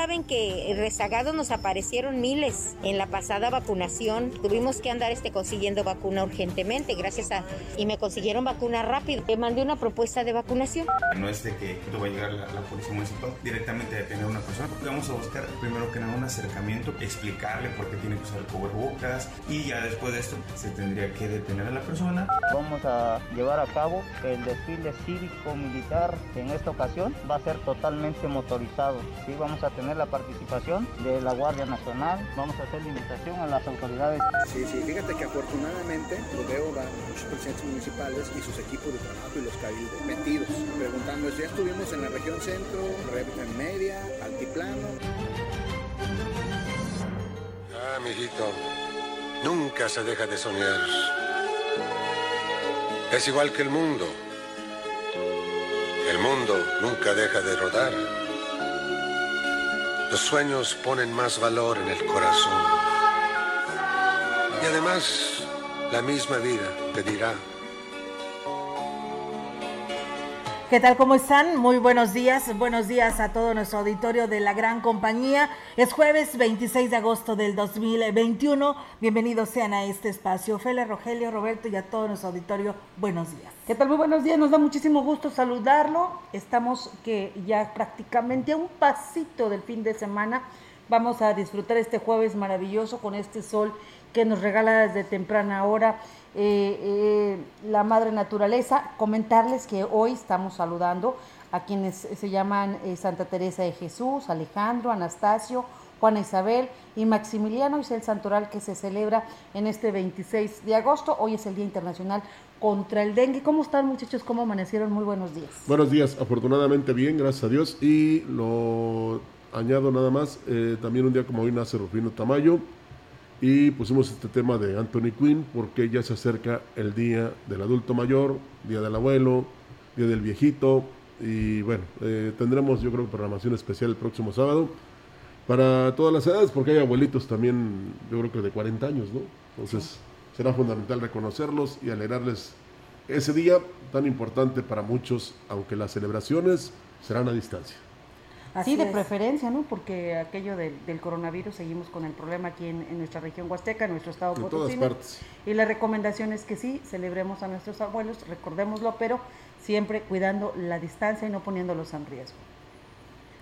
Saben que rezagados nos aparecieron miles en la pasada vacunación. Tuvimos que andar este, consiguiendo vacuna urgentemente, gracias a... Y me consiguieron vacuna rápido. Le mandé una propuesta de vacunación. No es de que va a llegar la, la policía municipal directamente a detener a una persona. Vamos a buscar primero que nada un acercamiento, explicarle por qué tiene que usar el cubrebocas y ya después de esto se tendría que detener a la persona. Vamos a llevar a cabo el desfile cívico-militar en esta ocasión. Va a ser totalmente motorizado. Sí, vamos a tener la participación de la Guardia Nacional, vamos a hacer la invitación a las autoridades. Sí, sí, fíjate que afortunadamente lo veo van muchos presidentes municipales y sus equipos de trabajo y los cabildos metidos, preguntando si ya estuvimos en la región centro, en media, altiplano. Ah, mijito, nunca se deja de soñar. Es igual que el mundo. El mundo nunca deja de rodar. Los sueños ponen más valor en el corazón. Y además, la misma vida te dirá. ¿Qué tal? ¿Cómo están? Muy buenos días. Buenos días a todo nuestro auditorio de la gran compañía. Es jueves 26 de agosto del 2021. Bienvenidos sean a este espacio. Fele, Rogelio, Roberto y a todo nuestro auditorio, buenos días. ¿Qué tal? Muy buenos días. Nos da muchísimo gusto saludarlo. Estamos que ya prácticamente a un pasito del fin de semana. Vamos a disfrutar este jueves maravilloso con este sol que nos regala desde temprana hora eh, eh, la madre naturaleza. Comentarles que hoy estamos saludando a quienes se llaman eh, Santa Teresa de Jesús, Alejandro, Anastasio, Juana Isabel y Maximiliano, es el santoral que se celebra en este 26 de agosto. Hoy es el Día Internacional contra el Dengue. ¿Cómo están muchachos? ¿Cómo amanecieron? Muy buenos días. Buenos días, afortunadamente bien, gracias a Dios. Y lo añado nada más, eh, también un día como hoy nace Rufino Tamayo, y pusimos este tema de Anthony Quinn porque ya se acerca el día del adulto mayor, día del abuelo, día del viejito y bueno, eh, tendremos yo creo programación especial el próximo sábado para todas las edades porque hay abuelitos también yo creo que de 40 años, ¿no? Entonces será fundamental reconocerlos y alegrarles ese día tan importante para muchos, aunque las celebraciones serán a distancia. Así de preferencia, ¿no? Porque aquello del coronavirus seguimos con el problema aquí en, nuestra región huasteca, en nuestro estado En Potosí. todas partes. Y la recomendación es que sí, celebremos a nuestros abuelos, recordémoslo, pero siempre cuidando la distancia y no poniéndolos en riesgo.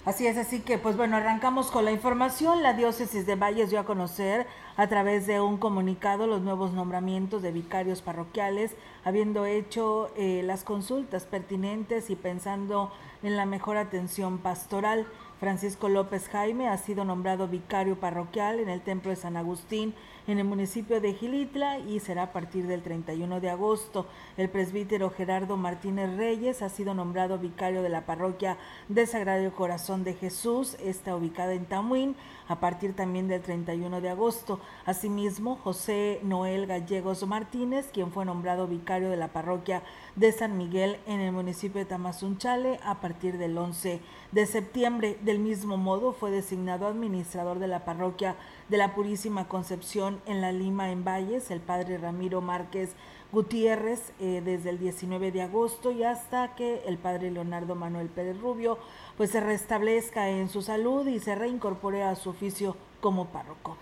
Así es, así que pues bueno, arrancamos con la información. La diócesis de Valles dio a conocer a través de un comunicado los nuevos nombramientos de vicarios parroquiales, habiendo hecho eh, las consultas pertinentes y pensando en la mejor atención pastoral. Francisco López Jaime ha sido nombrado vicario parroquial en el Templo de San Agustín en el municipio de Gilitla y será a partir del 31 de agosto. El presbítero Gerardo Martínez Reyes ha sido nombrado vicario de la parroquia de Sagrado Corazón de Jesús, está ubicada en Tamuín, a partir también del 31 de agosto. Asimismo, José Noel Gallegos Martínez, quien fue nombrado vicario de la parroquia de San Miguel en el municipio de Tamazunchale a partir del 11 de septiembre. Del mismo modo, fue designado administrador de la parroquia de la Purísima Concepción en la Lima, en Valles, el padre Ramiro Márquez Gutiérrez, eh, desde el 19 de agosto y hasta que el padre Leonardo Manuel Pérez Rubio pues se restablezca en su salud y se reincorpore a su oficio como párroco.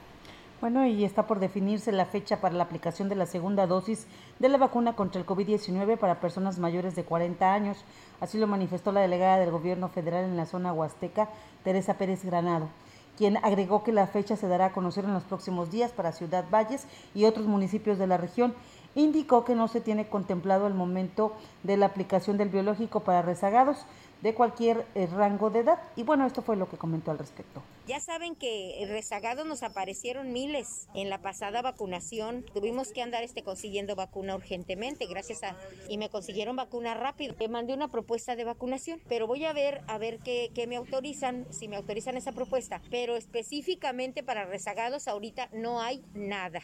Bueno, y está por definirse la fecha para la aplicación de la segunda dosis de la vacuna contra el COVID-19 para personas mayores de 40 años. Así lo manifestó la delegada del gobierno federal en la zona huasteca, Teresa Pérez Granado, quien agregó que la fecha se dará a conocer en los próximos días para Ciudad Valles y otros municipios de la región. Indicó que no se tiene contemplado el momento de la aplicación del biológico para rezagados, de cualquier eh, rango de edad. Y bueno, esto fue lo que comentó al respecto. Ya saben que rezagados nos aparecieron miles en la pasada vacunación. Tuvimos que andar este consiguiendo vacuna urgentemente, gracias a y me consiguieron vacuna rápido. Le mandé una propuesta de vacunación, pero voy a ver a ver qué, qué me autorizan, si me autorizan esa propuesta. Pero específicamente para rezagados ahorita no hay nada.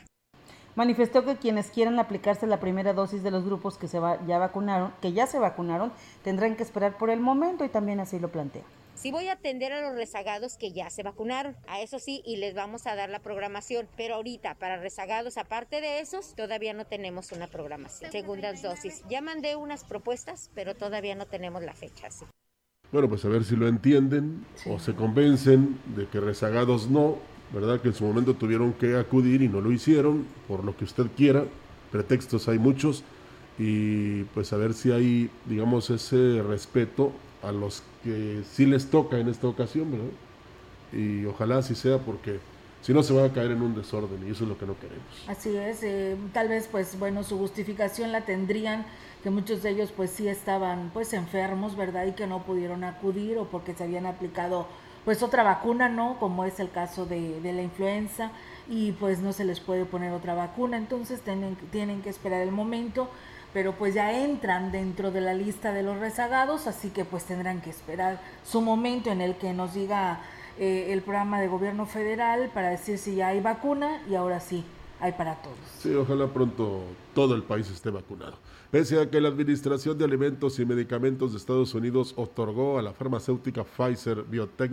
Manifestó que quienes quieran aplicarse la primera dosis de los grupos que se va, ya vacunaron, que ya se vacunaron, tendrán que esperar por el momento y también así lo plantea. Sí voy a atender a los rezagados que ya se vacunaron, a eso sí, y les vamos a dar la programación, pero ahorita para rezagados, aparte de esos, todavía no tenemos una programación. Segundas dosis. Ya mandé unas propuestas, pero todavía no tenemos la fecha. Sí. Bueno, pues a ver si lo entienden o se convencen de que rezagados no, ¿verdad? Que en su momento tuvieron que acudir y no lo hicieron, por lo que usted quiera. Pretextos hay muchos. Y pues a ver si hay, digamos, ese respeto a los que sí les toca en esta ocasión, ¿verdad? Y ojalá así sea porque si no se va a caer en un desorden y eso es lo que no queremos. Así es, eh, tal vez pues bueno, su justificación la tendrían que muchos de ellos pues sí estaban pues enfermos, ¿verdad? Y que no pudieron acudir o porque se habían aplicado pues otra vacuna, ¿no? Como es el caso de, la influenza y pues no se les puede poner otra vacuna, entonces tienen, tienen que esperar el momento, pero pues ya entran dentro de la lista de los rezagados, así que pues tendrán que esperar su momento en el que nos diga eh, el programa de gobierno federal para decir si ya hay vacuna y ahora sí hay para todos. Sí, ojalá pronto todo el país esté vacunado. Pese a que la Administración de Alimentos y Medicamentos de Estados Unidos otorgó a la farmacéutica Pfizer Biotech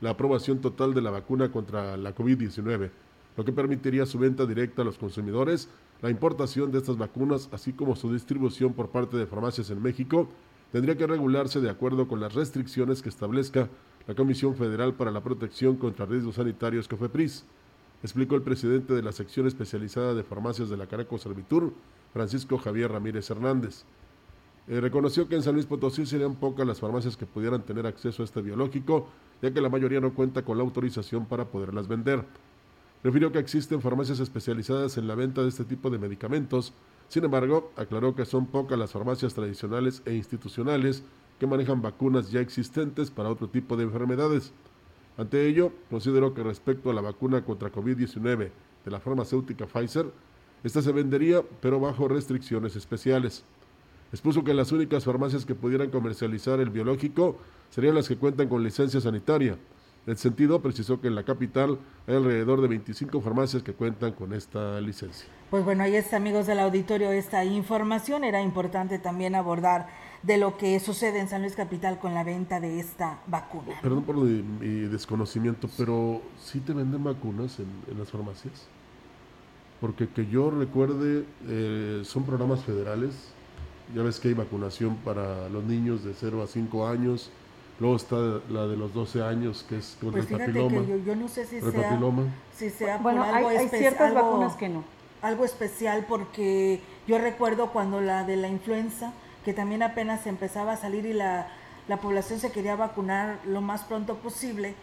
la aprobación total de la vacuna contra la COVID-19, lo que permitiría su venta directa a los consumidores, la importación de estas vacunas, así como su distribución por parte de farmacias en México, tendría que regularse de acuerdo con las restricciones que establezca la Comisión Federal para la Protección contra Riesgos Sanitarios, COFEPRIS explicó el presidente de la sección especializada de farmacias de la Caraco Servitur, Francisco Javier Ramírez Hernández. Eh, reconoció que en San Luis Potosí serían pocas las farmacias que pudieran tener acceso a este biológico, ya que la mayoría no cuenta con la autorización para poderlas vender. Refirió que existen farmacias especializadas en la venta de este tipo de medicamentos, sin embargo, aclaró que son pocas las farmacias tradicionales e institucionales que manejan vacunas ya existentes para otro tipo de enfermedades. Ante ello, consideró que respecto a la vacuna contra COVID-19 de la farmacéutica Pfizer, esta se vendería, pero bajo restricciones especiales. Expuso que las únicas farmacias que pudieran comercializar el biológico serían las que cuentan con licencia sanitaria. En sentido, precisó que en la capital hay alrededor de 25 farmacias que cuentan con esta licencia. Pues bueno, ahí está, amigos del auditorio, esta información. Era importante también abordar de lo que sucede en San Luis Capital con la venta de esta vacuna. Perdón por mi, desconocimiento, pero ¿sí te venden vacunas en, las farmacias? Porque que yo recuerde, eh, son programas federales. Ya ves que hay vacunación para los niños de 0 a 5 años. Luego está la de los 12 años, que es con pues el papiloma. Que yo, no sé si sea, si sea bueno, hay, hay, ciertas vacunas que no. Algo especial porque yo recuerdo cuando la de la influenza, que también apenas empezaba a salir y la, la población se quería vacunar lo más pronto posible.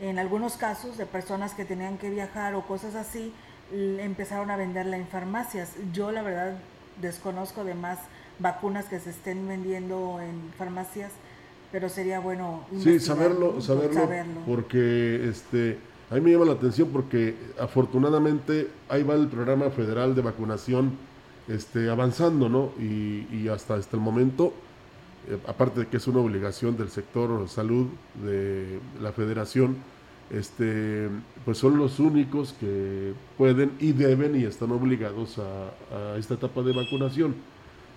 En algunos casos de personas que tenían que viajar o cosas así, empezaron a venderla en farmacias. Yo la verdad desconozco de más vacunas que se estén vendiendo en farmacias, pero sería bueno sí saberlo, saberlo, saberlo, porque este a mí me llama la atención porque afortunadamente ahí va el programa federal de vacunación este, avanzando, ¿no? Y, hasta, hasta el momento, eh, aparte de que es una obligación del sector salud de la federación, este, pues son los únicos que pueden y deben y están obligados a, esta etapa de vacunación.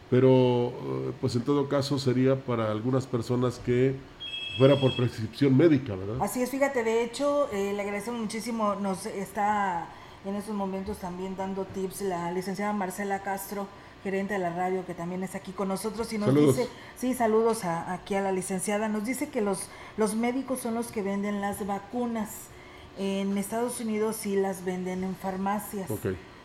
Pero, eh, pues en todo caso sería para algunas personas que fuera por prescripción médica, ¿verdad? Así es, fíjate, de hecho, eh, le agradecemos muchísimo, nos está en estos momentos también dando tips la licenciada Marcela Castro, gerente de la radio, que también es aquí con nosotros y nos dice, sí, saludos aquí a la licenciada, nos dice que los, los médicos son los que venden las vacunas. En Estados Unidos sí las venden en farmacias.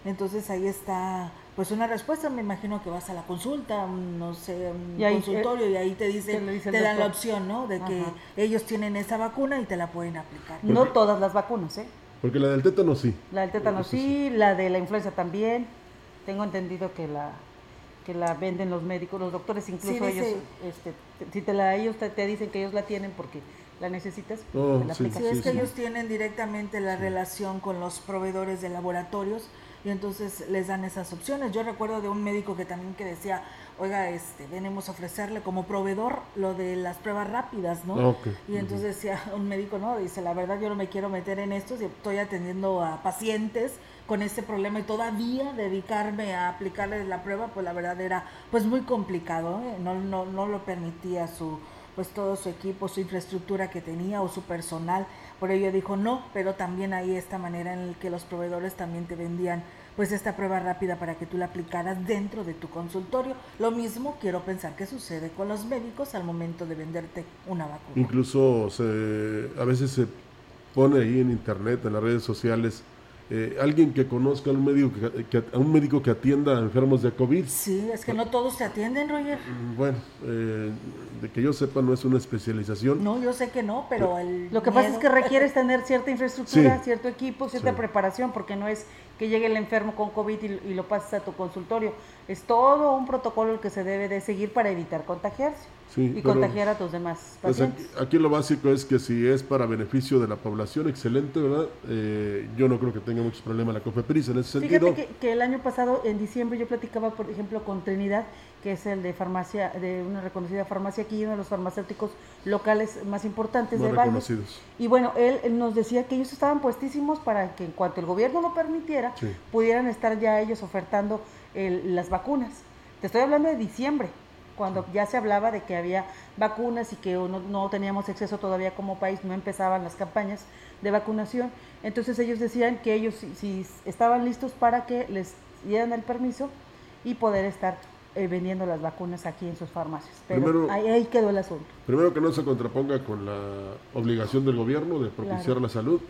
Entonces ahí está pues una respuesta, me imagino que vas a la consulta, no sé, un consultorio y ahí te dicen, te, dan la opción, ¿no? De que ellos tienen esa vacuna y te la pueden aplicar. No todas las vacunas, ¿eh? Porque la del tétano sí. La del tétano sí, la de la influenza también. Tengo entendido que la que la venden los médicos, los doctores, incluso Sí, ellos, este, si te la, ellos te, te dicen que ellos la tienen porque la necesitas, Oh, la sí. Sí, es que ellos tienen directamente la relación con los proveedores de laboratorios y entonces les dan esas opciones. Yo recuerdo de un médico que también que decía, oiga, este, venimos a ofrecerle como proveedor lo de las pruebas rápidas, ¿no? Ah, ok. Y entonces decía un médico, no, dice, la verdad yo no me quiero meter en esto, si estoy atendiendo a pacientes con este problema y todavía dedicarme a aplicarles la prueba, pues la verdad era pues muy complicado, ¿eh? no, no, no lo permitía su pues todo su equipo, su infraestructura que tenía o su personal. Por ello dijo no, pero también hay esta manera en la que los proveedores también te vendían pues esta prueba rápida para que tú la aplicaras dentro de tu consultorio. Lo mismo quiero pensar que sucede con los médicos al momento de venderte una vacuna. Incluso se, a veces se pone ahí en internet, en las redes sociales, eh, alguien que conozca a un médico que, que- a un médico que atienda a enfermos de COVID. Sí, es que no todos te atienden, Roger. Mm, Bueno, eh, de que yo sepa no es una especialización. No, yo sé que no, pero el Lo que pasa es que requieres tener cierta infraestructura, Sí. cierto equipo, cierta Sí. preparación, porque no es que llegue el enfermo con COVID y, y lo pases a tu consultorio. Es todo un protocolo el que se debe de seguir para evitar contagiarse Sí, y contagiar a tus demás Pues aquí, pacientes. aquí lo básico es que si es para beneficio de la población, excelente, ¿verdad? Eh, yo no creo que tenga muchos problemas la COFEPRIS en ese sentido. Fíjate que, que el año pasado, en diciembre, yo platicaba, por ejemplo, con Trinidad, que es el de farmacia, de una reconocida farmacia aquí, uno de los farmacéuticos locales más importantes de reconocidos. Y bueno, él, él nos decía que ellos estaban puestísimos para que en cuanto el gobierno lo permitiera, Sí. pudieran estar ya ellos ofertando el- las vacunas. Te estoy hablando de diciembre, cuando ya se hablaba de que había vacunas y que no, no teníamos acceso todavía como país, no empezaban las campañas de vacunación. Entonces ellos decían que ellos si, si estaban listos para que les dieran el permiso y poder estar eh, vendiendo las vacunas aquí en sus farmacias. Pero Primero- ahí, ahí quedó el asunto. Primero que no se contraponga con la obligación del gobierno de propiciar Claro. la salud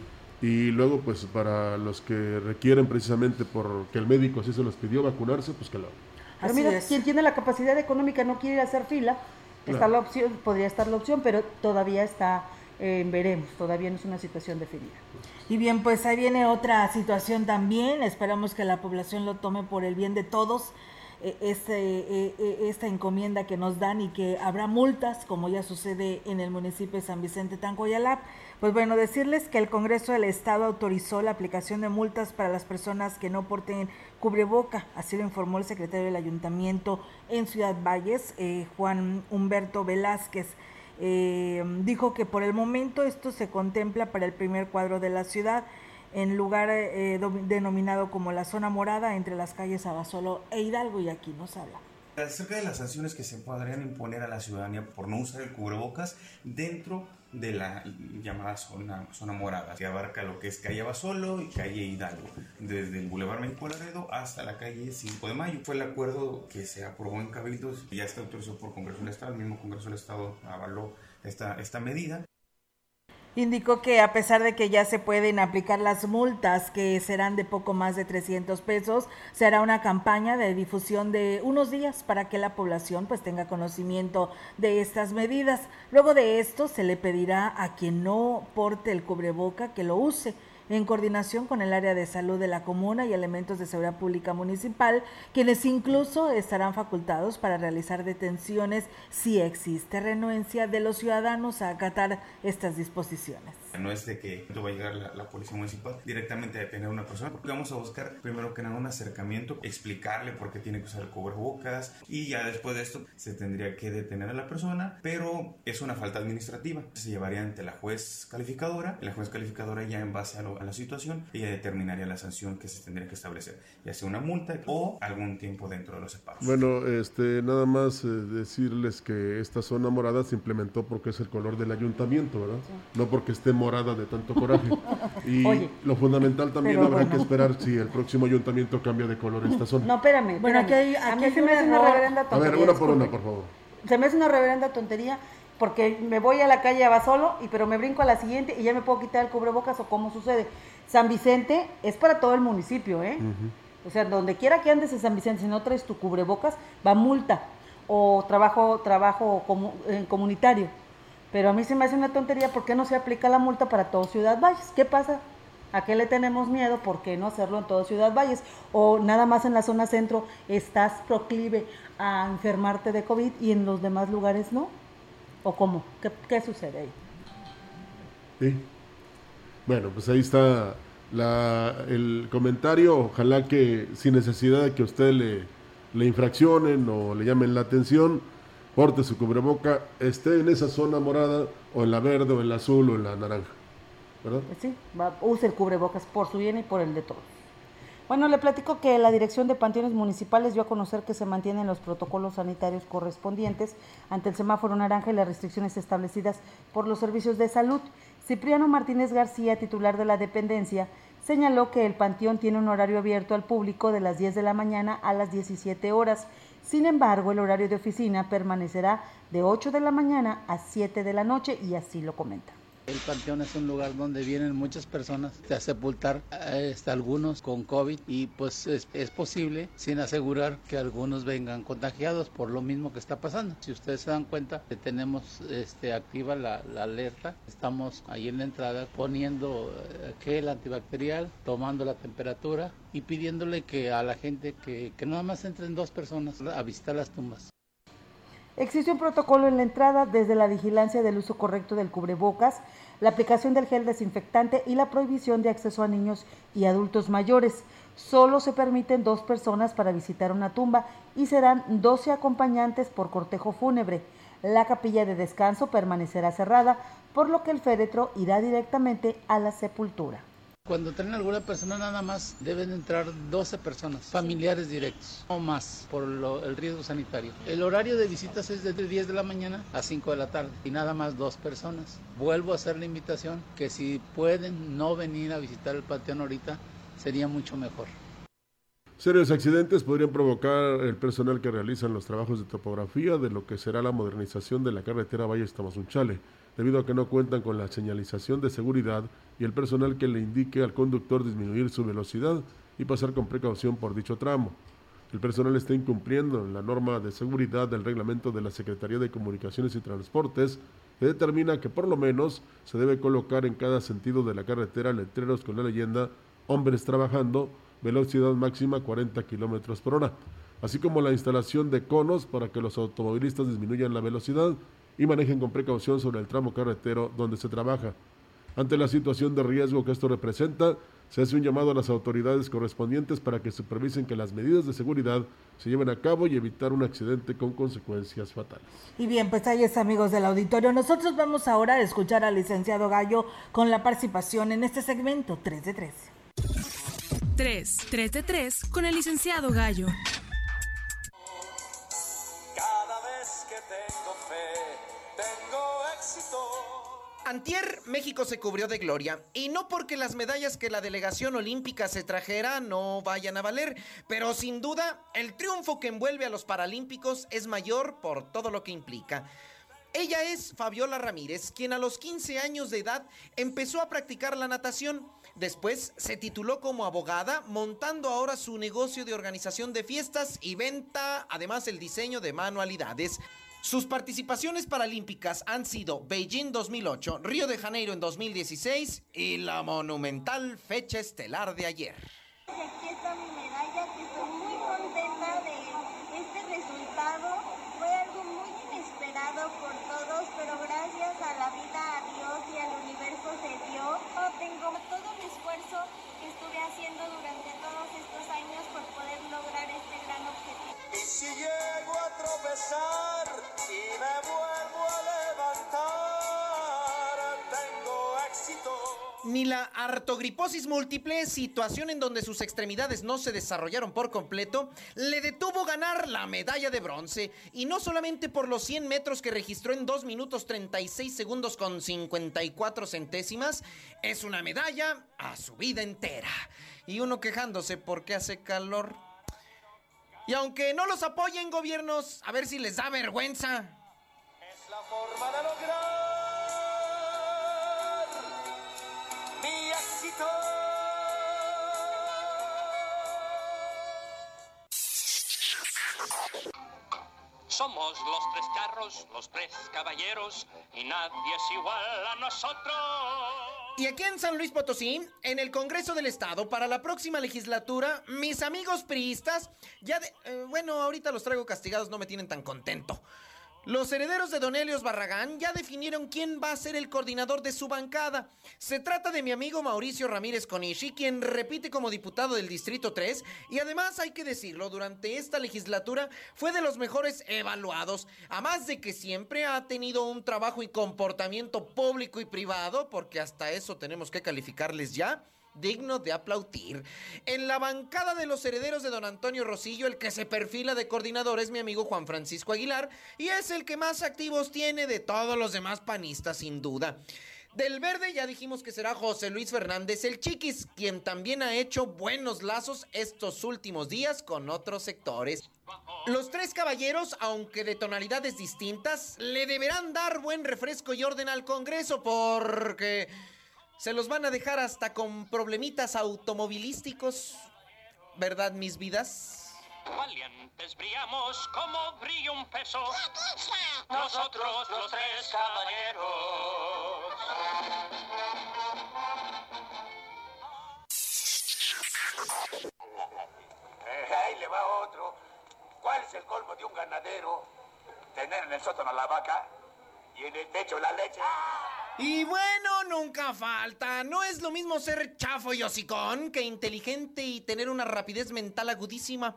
y luego pues para los que requieren precisamente porque el médico así se los pidió vacunarse, pues que lo hagan. Pero Así mira, es. quien tiene la capacidad económica no quiere ir a hacer fila, está Claro. la opción, podría estar la opción, pero todavía está eh, veremos, todavía no es una situación definida. Y bien, pues ahí viene otra situación también. Esperamos que la población lo tome por el bien de todos. Este, eh, eh, esta encomienda que nos dan y que habrá multas, como ya sucede en el municipio de San Vicente Tancoyalap. Pues bueno, decirles que el Congreso del Estado autorizó la aplicación de multas para las personas que no porten cubreboca, así lo informó el secretario del Ayuntamiento en Ciudad Valles, eh, Juan Humberto Velázquez. Eh, dijo que por el momento esto se contempla para el primer cuadro de la ciudad, en lugar eh, do- denominado como la zona morada entre las calles Abasolo e Hidalgo, y aquí nos habla. Acerca de las sanciones que se podrían imponer a la ciudadanía por no usar el cubrebocas dentro de la llamada zona, zona morada, que abarca lo que es calle Abasolo y calle Hidalgo, desde el Boulevard México Laredo hasta la calle 5 de Mayo. Fue el acuerdo que se aprobó en Cabildos ya está autorizado por Congreso del Estado, el mismo Congreso del Estado avaló esta, esta medida. Indicó que a pesar de que ya se pueden aplicar las multas, que serán de poco más de 300 pesos, se hará una campaña de difusión de unos días para que la población pues tenga conocimiento de estas medidas. Luego de esto se le pedirá a quien no porte el cubreboca que lo use en coordinación con el área de salud de la comuna y elementos de seguridad pública municipal, quienes incluso estarán facultados para realizar detenciones si existe renuencia de los ciudadanos a acatar estas disposiciones. No es de que va a llegar la, la policía municipal directamente a detener a una persona, porque vamos a buscar primero que nada un acercamiento, explicarle por qué tiene que usar el cubrebocas y ya después de esto se tendría que detener a la persona, pero es una falta administrativa. Se llevaría ante la juez calificadora y la juez calificadora ya en base a, lo- a la situación ella determinaría la sanción que se tendría que establecer, ya sea una multa o algún tiempo dentro de los separos. Bueno, este, nada más eh, decirles que esta zona morada se implementó porque es el color del ayuntamiento, ¿verdad? No porque esté morada de tanto coraje. Y Oye, lo fundamental también habrá que esperar si el próximo ayuntamiento cambia de color esta zona. No, espérame. Bueno, aquí hay- a aquí mí hay se me hace una reverenda A ver, tontería. una por una, por favor. Se me hace una reverenda tontería porque me voy a la calle Abasolo, y pero me brinco a la siguiente y ya me puedo quitar el cubrebocas o cómo sucede. San Vicente es para todo el municipio, ¿eh? O sea, donde quiera que andes en San Vicente, si no traes tu cubrebocas, va multa o trabajo trabajo comu- eh, comunitario. Pero a mí se me hace una tontería, ¿por qué no se aplica la multa para todo Ciudad Valles? ¿Qué pasa? ¿A qué le tenemos miedo? ¿Por qué no hacerlo en toda Ciudad Valles? O nada más en la zona centro estás proclive a enfermarte de COVID y en los demás lugares no. ¿O cómo? ¿Qué, sucede ahí? Sí. Bueno, pues ahí está la, el comentario. Ojalá que sin necesidad de que usted le, le infraccionen o le llamen la atención, porte su cubreboca, esté en esa zona morada o en la verde o en la azul o en la naranja. ¿Verdad? Sí, va, use el cubrebocas por su bien y por el de todos. Bueno, le platico que la Dirección de Panteones Municipales dio a conocer que se mantienen los protocolos sanitarios correspondientes ante el semáforo naranja y las restricciones establecidas por los servicios de salud. Cipriano Martínez García, titular de la dependencia, señaló que el panteón tiene un horario abierto al público de las 10 de la mañana a las 17 horas. Sin embargo, el horario de oficina permanecerá de 8 de la mañana a 7 de la noche y así lo comenta. El panteón es un lugar donde vienen muchas personas a sepultar este, algunos con COVID y pues es, posible sin asegurar que algunos vengan contagiados por lo mismo que está pasando. Si ustedes se dan cuenta que tenemos este, activa la, la alerta, estamos ahí en la entrada poniendo eh, gel antibacterial, tomando la temperatura y pidiéndole que a la gente que, que nada más entren dos personas a visitar las tumbas. Existe un protocolo en la entrada desde la vigilancia del uso correcto del cubrebocas, la aplicación del gel desinfectante y la prohibición de acceso a niños y adultos mayores. Solo se permiten dos personas para visitar una tumba y serán 12 acompañantes por cortejo fúnebre. La capilla de descanso permanecerá cerrada, por lo que el féretro irá directamente a la sepultura. Cuando traen alguna persona nada más deben entrar 12 personas, familiares directos o más por lo, el riesgo sanitario. El horario de visitas es desde 10 de la mañana a 5 de la tarde y nada más dos personas. Vuelvo a hacer la invitación que si pueden no venir a visitar el panteón ahorita sería mucho mejor. Serios accidentes podrían provocar el personal que realizan los trabajos de topografía de lo que será la modernización de la carretera Valle Tamazunchale debido a que no cuentan con la señalización de seguridad y el personal que le indique al conductor disminuir su velocidad y pasar con precaución por dicho tramo. El personal está incumpliendo la norma de seguridad del reglamento de la Secretaría de Comunicaciones y Transportes que determina que por lo menos se debe colocar en cada sentido de la carretera letreros con la leyenda hombres trabajando, velocidad máxima 40 kilómetros por hora, así como la instalación de conos para que los automovilistas disminuyan la velocidad y manejen con precaución sobre el tramo carretero donde se trabaja. Ante la situación de riesgo que esto representa, se hace un llamado a las autoridades correspondientes para que supervisen que las medidas de seguridad se lleven a cabo y evitar un accidente con consecuencias fatales. Y bien, pues ahí es amigos del auditorio. Nosotros vamos ahora a escuchar al licenciado Gallo con la participación en este segmento 3 de 3. 3, 3 de 3 con el licenciado Gallo. Antier, México se cubrió de gloria. Y no porque las medallas que la delegación olímpica se trajera no vayan a valer, pero sin duda el triunfo que envuelve a los Paralímpicos es mayor por todo lo que implica. Ella es Fabiola Ramírez, quien a los 15 años de edad empezó a practicar la natación. Después se tituló como abogada, montando ahora su negocio de organización de fiestas y venta, además el diseño de manualidades. Sus participaciones paralímpicas han sido Beijing 2008, Río de Janeiro en 2016 y la monumental fecha estelar de ayer. Aquí está mi medalla, que estoy muy contenta de este resultado. Fue algo muy inesperado por todos, pero gracias a la vida, a Dios y al universo se dio. Tengo todo mi esfuerzo que estuve haciendo durante todos estos años por poder lograr este gran objetivo. Y si llego a tropezar y me vuelvo a levantar, tengo éxito. Ni la artogriposis múltiple, situación en donde sus extremidades no se desarrollaron por completo, le detuvo ganar la medalla de bronce. Y no solamente por los 100 metros que registró en 2 minutos 36 segundos con 54 centésimas, es una medalla a su vida entera. Y uno quejándose porque hace calor. Y aunque no los apoyen gobiernos, a ver si les da vergüenza. Es la forma de lograr mi éxito. Somos los tres carros, los tres caballeros, y nadie es igual a nosotros. Y aquí en San Luis Potosí, en el Congreso del Estado, para la próxima legislatura, mis amigos priistas, ya de... eh, bueno, ahorita los traigo castigados, no me tienen tan contento. Los herederos de Don Helios Barragán ya definieron quién va a ser el coordinador de su bancada. Se trata de mi amigo Mauricio Ramírez Conishi, quien repite como diputado del Distrito 3 y además hay que decirlo, durante esta legislatura fue de los mejores evaluados, a más de que siempre ha tenido un trabajo y comportamiento público y privado, porque hasta eso tenemos que calificarles ya digno de aplaudir. En la bancada de los herederos de don Antonio Rosillo, el que se perfila de coordinador es mi amigo Juan Francisco Aguilar y es el que más activos tiene de todos los demás panistas, sin duda. Del verde ya dijimos que será José Luis Fernández el Chiquis, quien también ha hecho buenos lazos estos últimos días con otros sectores. Los tres caballeros, aunque de tonalidades distintas, le deberán dar buen refresco y orden al Congreso porque se los van a dejar hasta con problemitas automovilísticos. ¿Verdad, mis vidas? Valientes brillamos como brilla un peso. Nosotros los tres caballeros. Eh, ahí le va otro. ¿Cuál es el colmo de un ganadero? Tener en el sótano la vaca y en el techo la leche. Y bueno, nunca falta. No es lo mismo ser chafo y hocicón que inteligente y tener una rapidez mental agudísima.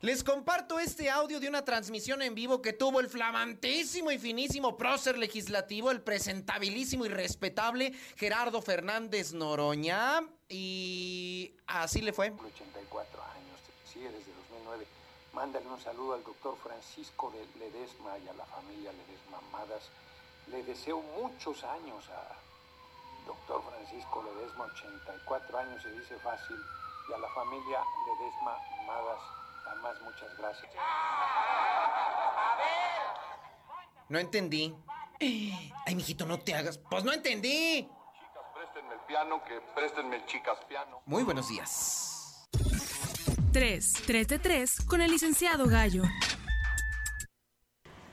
Les comparto este audio de una transmisión en vivo que tuvo el flamantísimo y finísimo prócer legislativo, el presentabilísimo y respetable Gerardo Fernández Noroña. Y así le fue. 84 años, sí, desde 2009. Mándale un saludo al doctor Francisco de Ledesma y a la familia Ledesma Madas. Le deseo muchos años a doctor Francisco Ledesma, 84 años, se dice fácil, y a la familia Ledesma Madas, además muchas gracias. No entendí. Ay, mijito, no te hagas. Pues no entendí. Préstenme el piano, que préstenme el chicas piano. Muy buenos días. 3. 3 de 3 con el licenciado Gallo.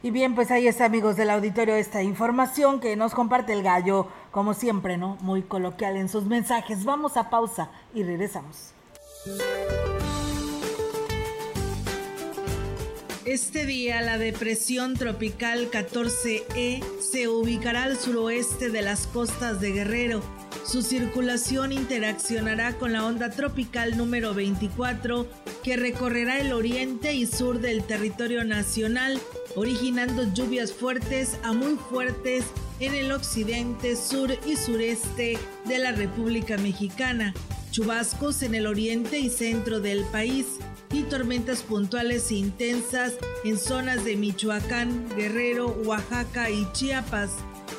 Y bien, pues ahí está, amigos del auditorio, esta información que nos comparte el gallo, como siempre, ¿no? Muy coloquial en sus mensajes. Vamos a pausa y regresamos. Este día la depresión tropical 14E se ubicará al suroeste de las costas de Guerrero. Su circulación interaccionará con la onda tropical número 24 que recorrerá el oriente y sur del territorio nacional, originando lluvias fuertes a muy fuertes en el occidente, sur y sureste de la República Mexicana, chubascos en el oriente y centro del país y tormentas puntuales e intensas en zonas de Michoacán, Guerrero, Oaxaca y Chiapas,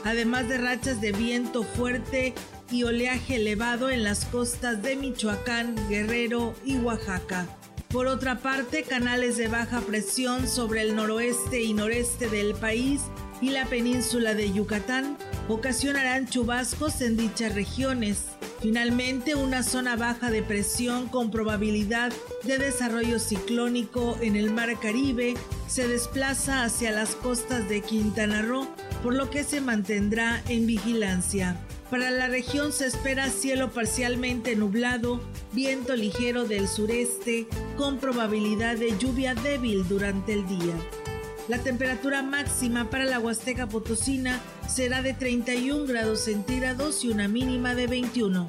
además de rachas de viento fuerte y oleaje elevado en las costas de Michoacán, Guerrero y Oaxaca. Por otra parte, canales de baja presión sobre el noroeste y noreste del país y la península de Yucatán ocasionarán chubascos en dichas regiones. Finalmente, una zona baja de presión con probabilidad de desarrollo ciclónico en el Mar Caribe se desplaza hacia las costas de Quintana Roo, por lo que se mantendrá en vigilancia. Para la región se espera cielo parcialmente nublado, viento ligero del sureste, con probabilidad de lluvia débil durante el día. La temperatura máxima para la Huasteca Potosina será de 31 grados centígrados y una mínima de 21.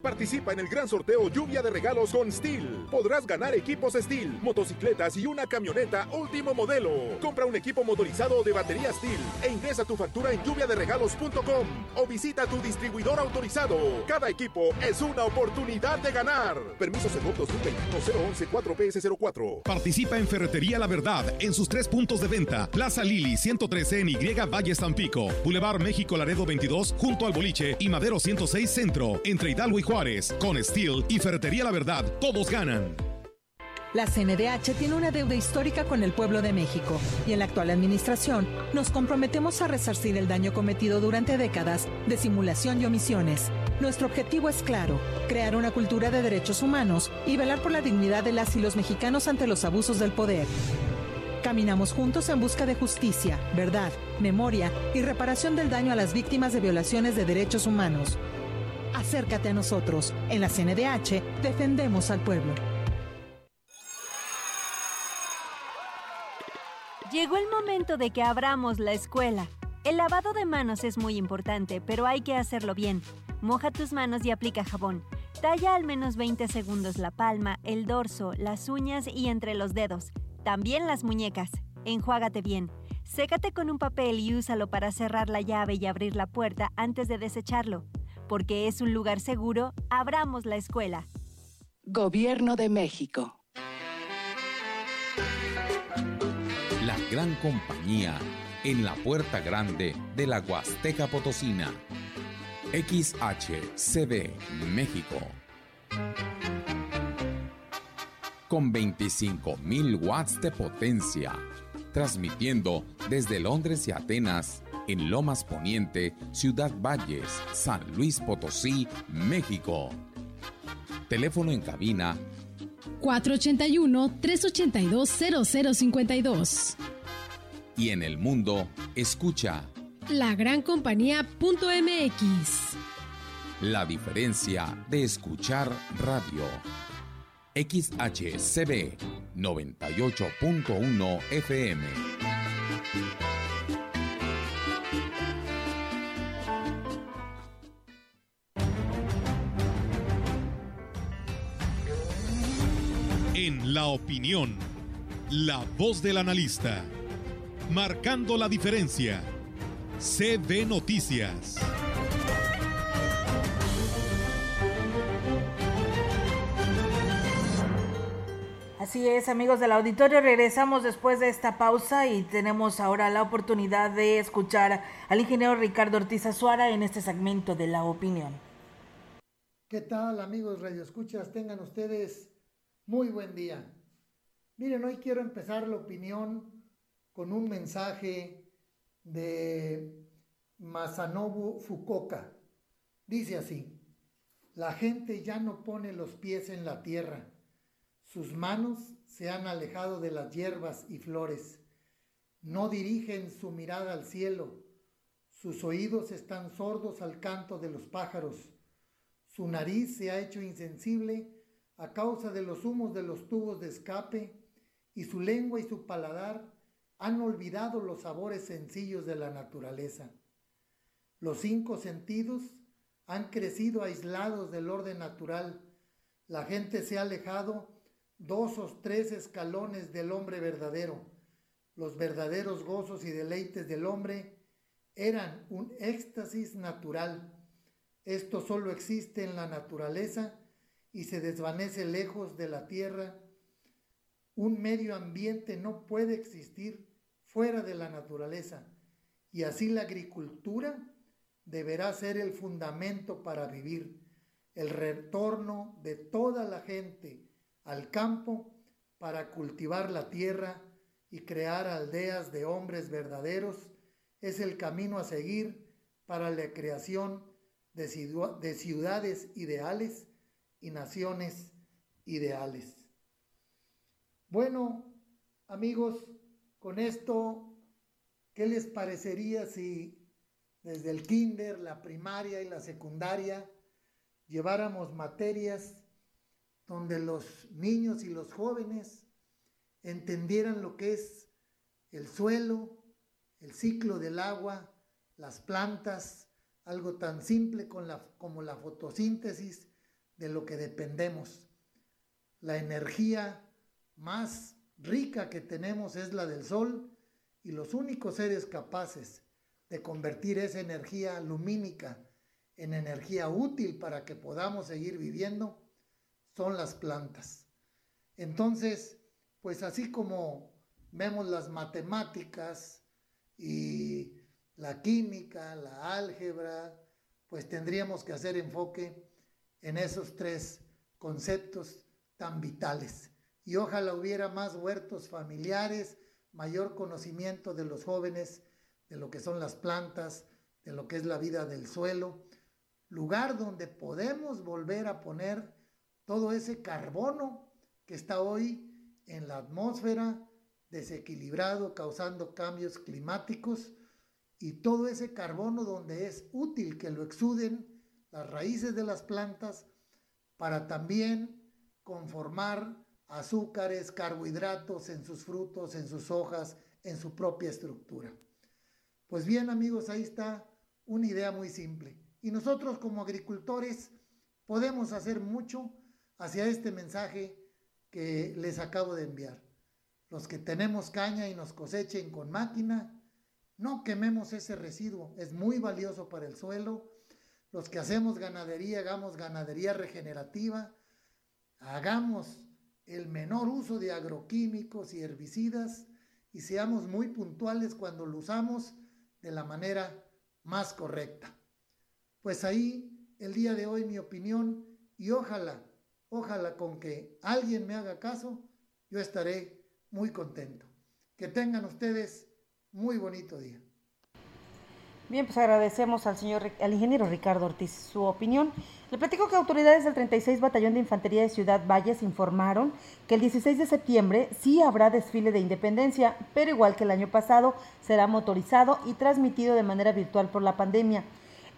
participa en el gran sorteo Lluvia de Regalos con Steel. Podrás ganar equipos Steel, motocicletas y una camioneta último modelo. Compra un equipo motorizado de batería Steel e ingresa tu factura en lluviaderegalos.com o visita tu distribuidor autorizado. Cada equipo es una oportunidad de ganar. Permiso Segov 2021 011 4PS04. Participa en Ferretería La Verdad en sus tres puntos de venta. Plaza Lili 113 en Y Valle Tampico. Boulevard México Laredo 22 junto al Boliche y Madero 106 Centro. Entre Hidalgo y Juárez. Con Steel y Ferretería La Verdad, todos ganan. La CNDH tiene una deuda histórica con el pueblo de México y en la actual administración nos comprometemos a resarcir el daño cometido durante décadas de simulación y omisiones. Nuestro objetivo es claro, crear una cultura de derechos humanos y velar por la dignidad de las y los mexicanos ante los abusos del poder. Caminamos juntos en busca de justicia, verdad, memoria y reparación del daño a las víctimas de violaciones de derechos humanos. Acércate a nosotros. En la CNDH defendemos al pueblo. Llegó el momento de que abramos la escuela. El lavado de manos es muy importante, pero hay que hacerlo bien. Moja tus manos y aplica jabón. Talla al menos 20 segundos la palma, el dorso, las uñas y entre los dedos. También las muñecas. Enjuágate bien. Sécate con un papel y úsalo para cerrar la llave y abrir la puerta antes de desecharlo. Porque es un lugar seguro, abramos la escuela. Gobierno de México. La gran compañía en la puerta grande de la Huasteca Potosina. XHCD México. Con 25.000 watts de potencia. Transmitiendo desde Londres y Atenas en Lomas Poniente, Ciudad Valles, San Luis Potosí, México. Teléfono en cabina 481-382-0052. y en el mundo, escucha La gran compañía.mx. la diferencia de escuchar radio. XHCB 98.1 FM. Opinión, la voz del analista, marcando la diferencia. CB Noticias. Así es, amigos del auditorio, regresamos después de esta pausa y tenemos ahora la oportunidad de escuchar al ingeniero Ricardo Ortiz Azuara en este segmento de la opinión. ¿Qué tal amigos Radio Escuchas? Tengan ustedes muy buen día. Miren, hoy quiero empezar la opinión con un mensaje de Masanobu Fukuoka. Dice así, la gente ya no pone los pies en la tierra, sus manos se han alejado de las hierbas y flores, no dirigen su mirada al cielo, sus oídos están sordos al canto de los pájaros, su nariz se ha hecho insensible a causa de los humos de los tubos de escape y su lengua y su paladar han olvidado los sabores sencillos de la naturaleza. Los cinco sentidos han crecido aislados del orden natural. La gente se ha alejado dos o tres escalones del hombre verdadero. Los verdaderos gozos y deleites del hombre eran un éxtasis natural. Esto solo existe en la naturaleza y se desvanece lejos de la tierra. Un medio ambiente no puede existir fuera de la naturaleza y así la agricultura deberá ser el fundamento para vivir, el retorno de toda la gente al campo para cultivar la tierra y crear aldeas de hombres verdaderos es el camino a seguir para la creación de, de ciudades ideales y naciones ideales. Bueno, amigos, con esto, ¿qué les parecería si desde el kinder, la primaria y la secundaria lleváramos materias donde los niños y los jóvenes entendieran lo que es el suelo, el ciclo del agua, las plantas, algo tan simple como la fotosíntesis, de lo que dependemos. La energía más rica que tenemos es la del sol y los únicos seres capaces de convertir esa energía lumínica en energía útil para que podamos seguir viviendo son las plantas. Entonces, pues así como vemos las matemáticas y la química, la álgebra, pues tendríamos que hacer enfoque en esos tres conceptos tan vitales. Y ojalá hubiera más huertos familiares, mayor conocimiento de los jóvenes de lo que son las plantas, de lo que es la vida del suelo, lugar donde podemos volver a poner todo ese carbono que está hoy en la atmósfera desequilibrado, causando cambios climáticos, y todo ese carbono donde es útil que lo exuden las raíces de las plantas para también conformar azúcares, carbohidratos en sus frutos, en sus hojas, en su propia estructura. Pues bien amigos, ahí está una idea muy simple. Y nosotros como agricultores podemos hacer mucho hacia este mensaje que les acabo de enviar. Los que tenemos caña y nos cosechen con máquina, no quememos ese residuo, es muy valioso para el suelo. Los que hacemos ganadería, hagamos ganadería regenerativa, hagamos el menor uso de agroquímicos y herbicidas y seamos muy puntuales cuando lo usamos de la manera más correcta. Pues ahí el día de hoy mi opinión y ojalá, ojalá con que alguien me haga caso, yo estaré muy contento. Que tengan ustedes muy bonito día. Bien, pues agradecemos al señor, al ingeniero Ricardo Ortiz su opinión. Le platico que autoridades del 36 Batallón de Infantería de Ciudad Valles informaron que el 16 de septiembre sí habrá desfile de independencia, pero igual que el año pasado será motorizado y transmitido de manera virtual por la pandemia.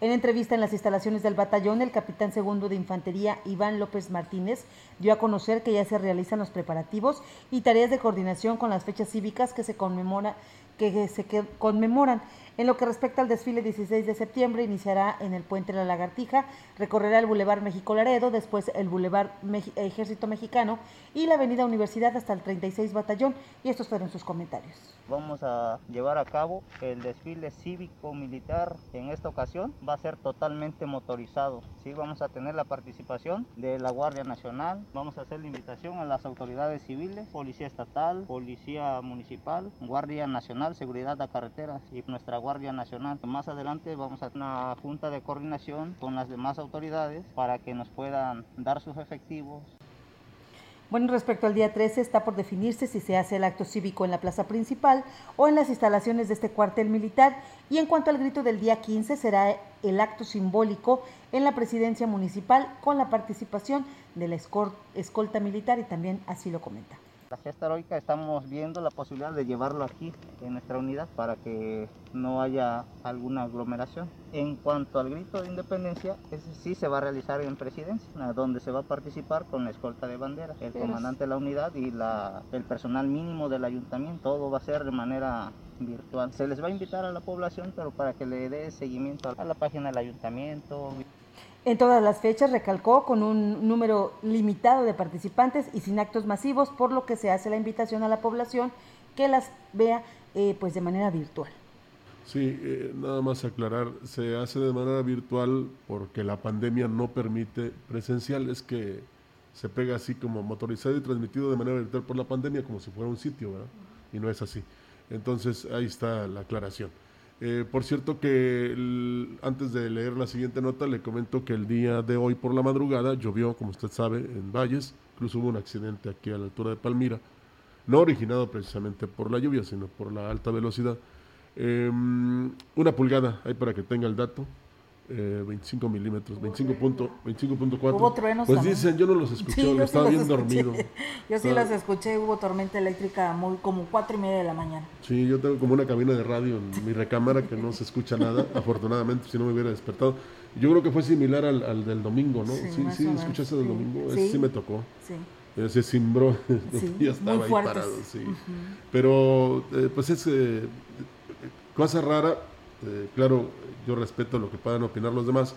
En entrevista en las instalaciones del batallón, el capitán segundo de infantería, Iván López Martínez, dio a conocer que ya se realizan los preparativos y tareas de coordinación con las fechas cívicas que se, conmemora, que se conmemoran. En lo que respecta al desfile 16 de septiembre, iniciará en el Puente La Lagartija, recorrerá el Boulevard México Laredo, después el Boulevard Ejército Mexicano y la Avenida Universidad hasta el 36 Batallón. Y estos fueron sus comentarios. Vamos a llevar a cabo el desfile cívico-militar en esta ocasión. Va a ser totalmente motorizado. ¿sí? Vamos a tener la participación de la Guardia Nacional. Vamos a hacer la invitación a las autoridades civiles, Policía Estatal, Policía Municipal, Guardia Nacional, Seguridad de Carreteras y nuestra Guardia Nacional. Más adelante vamos a una junta de coordinación con las demás autoridades para que nos puedan dar sus efectivos. Bueno, respecto al día 13 está por definirse si se hace el acto cívico en la plaza principal o en las instalaciones de este cuartel militar y en cuanto al grito del día 15 será el acto simbólico en la presidencia municipal con la participación de la escolta militar y también así lo comenta. La gesta heroica estamos viendo la posibilidad de llevarlo aquí en nuestra unidad para que no haya alguna aglomeración. En cuanto al grito de independencia, ese sí se va a realizar en presidencia, donde se va a participar con la escolta de bandera, el comandante de la unidad y la, el personal mínimo del ayuntamiento. Todo va a ser de manera virtual. Se les va a invitar a la población, pero para que le dé seguimiento a la página del ayuntamiento. En todas las fechas recalcó con un número limitado de participantes y sin actos masivos, por lo que se hace la invitación a la población que las vea eh, pues de manera virtual. Sí, eh, nada más aclarar, se hace de manera virtual porque la pandemia no permite presencial, es que se pega así como motorizado y transmitido de manera virtual por la pandemia como si fuera un sitio, ¿verdad? Y no es así. Entonces ahí está la aclaración. Eh, por cierto que antes de leer la siguiente nota le comento que el día de hoy por la madrugada llovió, como usted sabe, en Valles. Incluso hubo un accidente aquí a la altura de Palmira, no originado precisamente por la lluvia, sino por la alta velocidad. Em, una pulgada, ahí para que tenga el dato, 25 eh, milímetros, 25.4. 25 hubo truenos Pues dicen, yo no los escuché, estaba bien dormido. yo sí los escuché, hubo tormenta eléctrica muy, como cuatro y media de la mañana. Sí, yo tengo como una cabina de radio en mi recámara que no se escucha nada, afortunadamente, si no me hubiera despertado. Yo creo que fue similar al, del domingo, ¿no? Sí, sí, escuchaste del domingo, ese sí me tocó. Sí. Ese simbró, ya estaba ahí parado, sí. Pero, eh, pues es eh, cosa rara, claro, yo respeto lo que puedan opinar los demás.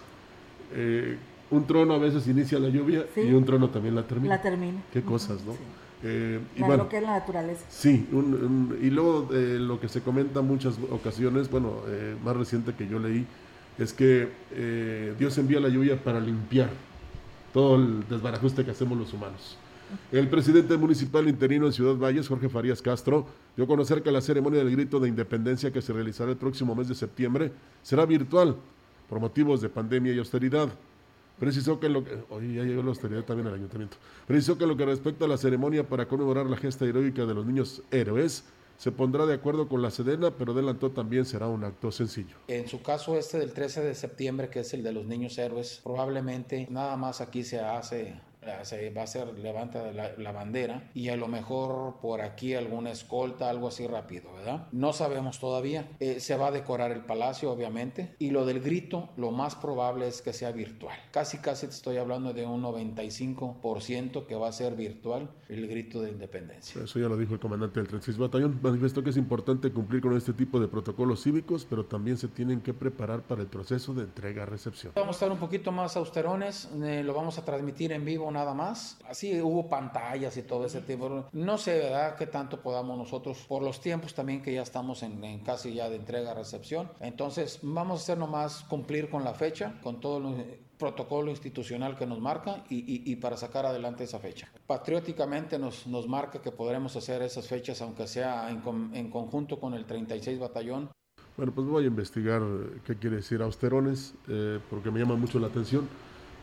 Eh, un trono a veces inicia la lluvia Sí. y un trono también la termina. La termina. Qué cosas, ¿no? Eh, y La- bueno, lo que es la naturaleza. Sí, un- un- y luego eh, lo que se comenta en muchas ocasiones, bueno, eh, más reciente que yo leí, es que eh, Dios envía la lluvia para limpiar todo el desbarajuste que hacemos los humanos. El presidente municipal interino en Ciudad Valles, Jorge Farías Castro, dio a conocer que la ceremonia del grito de independencia que se realizará el próximo mes de septiembre será virtual por motivos de pandemia y austeridad. Precisó que lo que. Oye, ya llegó la austeridad también al ayuntamiento. Precisó que lo que respecta a la ceremonia para conmemorar la gesta heroica de los niños héroes, se pondrá de acuerdo con la Sedena, pero adelantó también será un acto sencillo. En su caso este del 13 de septiembre, que es el de los niños héroes, probablemente nada más aquí se hace, se va a hacer, levanta la, la bandera y a lo mejor por aquí alguna escolta, algo así rápido, ¿verdad? No sabemos todavía. Eh, se va a decorar el palacio, obviamente, y lo del grito, lo más probable es que sea virtual. Casi, casi te estoy hablando de un 95% que va a ser virtual el grito de independencia. Eso ya lo dijo el comandante del 36 Batallón. Manifestó que es importante cumplir con este tipo de protocolos cívicos, pero también se tienen que preparar para el proceso de entrega-recepción. Vamos a estar un poquito más austerones, eh, lo vamos a transmitir en vivo nada más. Así hubo pantallas y todo ese tipo. No sé, ¿verdad?, qué tanto podamos nosotros, por los tiempos también que ya estamos en, en casi ya de entrega-recepción. Entonces, vamos a hacer nomás cumplir con la fecha, con todo el protocolo institucional que nos marca y, y- y para sacar adelante esa fecha. Patrióticamente nos, nos marca que podremos hacer esas fechas, aunque sea en, con- en conjunto con el 36 Batallón. Bueno, pues voy a investigar qué quiere decir austerones, eh, porque me llama mucho la atención.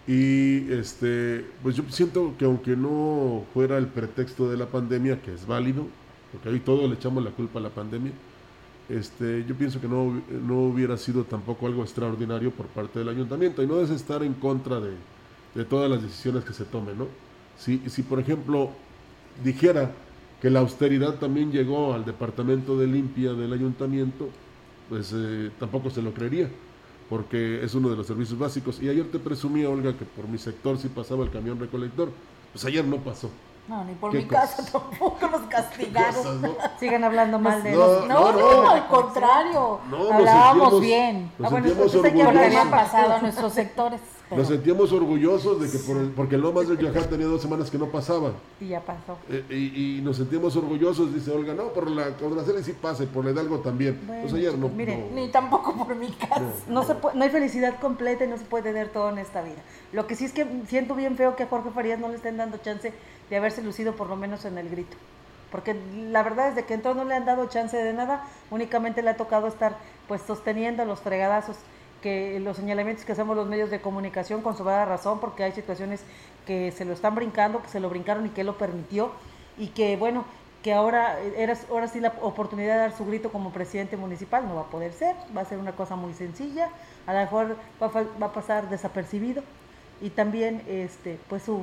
Y este, pues yo siento que aunque no fuera el pretexto de la pandemia, que es válido, porque ahí todo le echamos la culpa a la pandemia, este, yo pienso que no, no hubiera sido tampoco algo extraordinario por parte del ayuntamiento. Y no es estar en contra de, de todas las decisiones que se tomen, ¿no? Si, si, por ejemplo, dijera que la austeridad también llegó al departamento de limpia del ayuntamiento, pues eh, tampoco se lo creería, porque es uno de los servicios básicos. Y ayer te presumía, Olga, que por mi sector sí pasaba el camión recolector. Pues ayer no pasó. No, ni por ¿Qué mi cosas? casa tampoco nos castigaron. Cosas, ¿no? Sigan hablando mal de No, los- No, no, no, no. al contrario. Hablábamos sentíamos- bien. nos Ah, bueno, sentíamos orgullosos. pasado a nuestros sectores. Pero- Nos sentíamos orgullosos de que por, porque el Lomas del Viajar tenía dos semanas que no pasaba. Y ya pasó. Eh, y, y nos sentíamos orgullosos, dice Olga, no, por la Codraceli sí pasa y por la Hidalgo también. Bueno, pues ayer no. miren, no- Ni tampoco por mi casa. No, se puede- no hay felicidad completa y no se puede tener todo en esta vida. Lo que sí es que siento bien feo que a Jorge Farías no le estén dando chance de haberse lucido por lo menos en el grito. Porque la verdad es de que entonces no le han dado chance de nada, únicamente le ha tocado estar pues sosteniendo los fregadazos que los señalamientos que hacemos los medios de comunicación con su verdadera razón, porque hay situaciones que se lo están brincando, que se lo brincaron y que lo permitió, y que bueno, que ahora era ahora sí la oportunidad de dar su grito como presidente municipal, no va a poder ser, va a ser una cosa muy sencilla, a lo mejor va a, fa- va a pasar desapercibido, y también este pues su,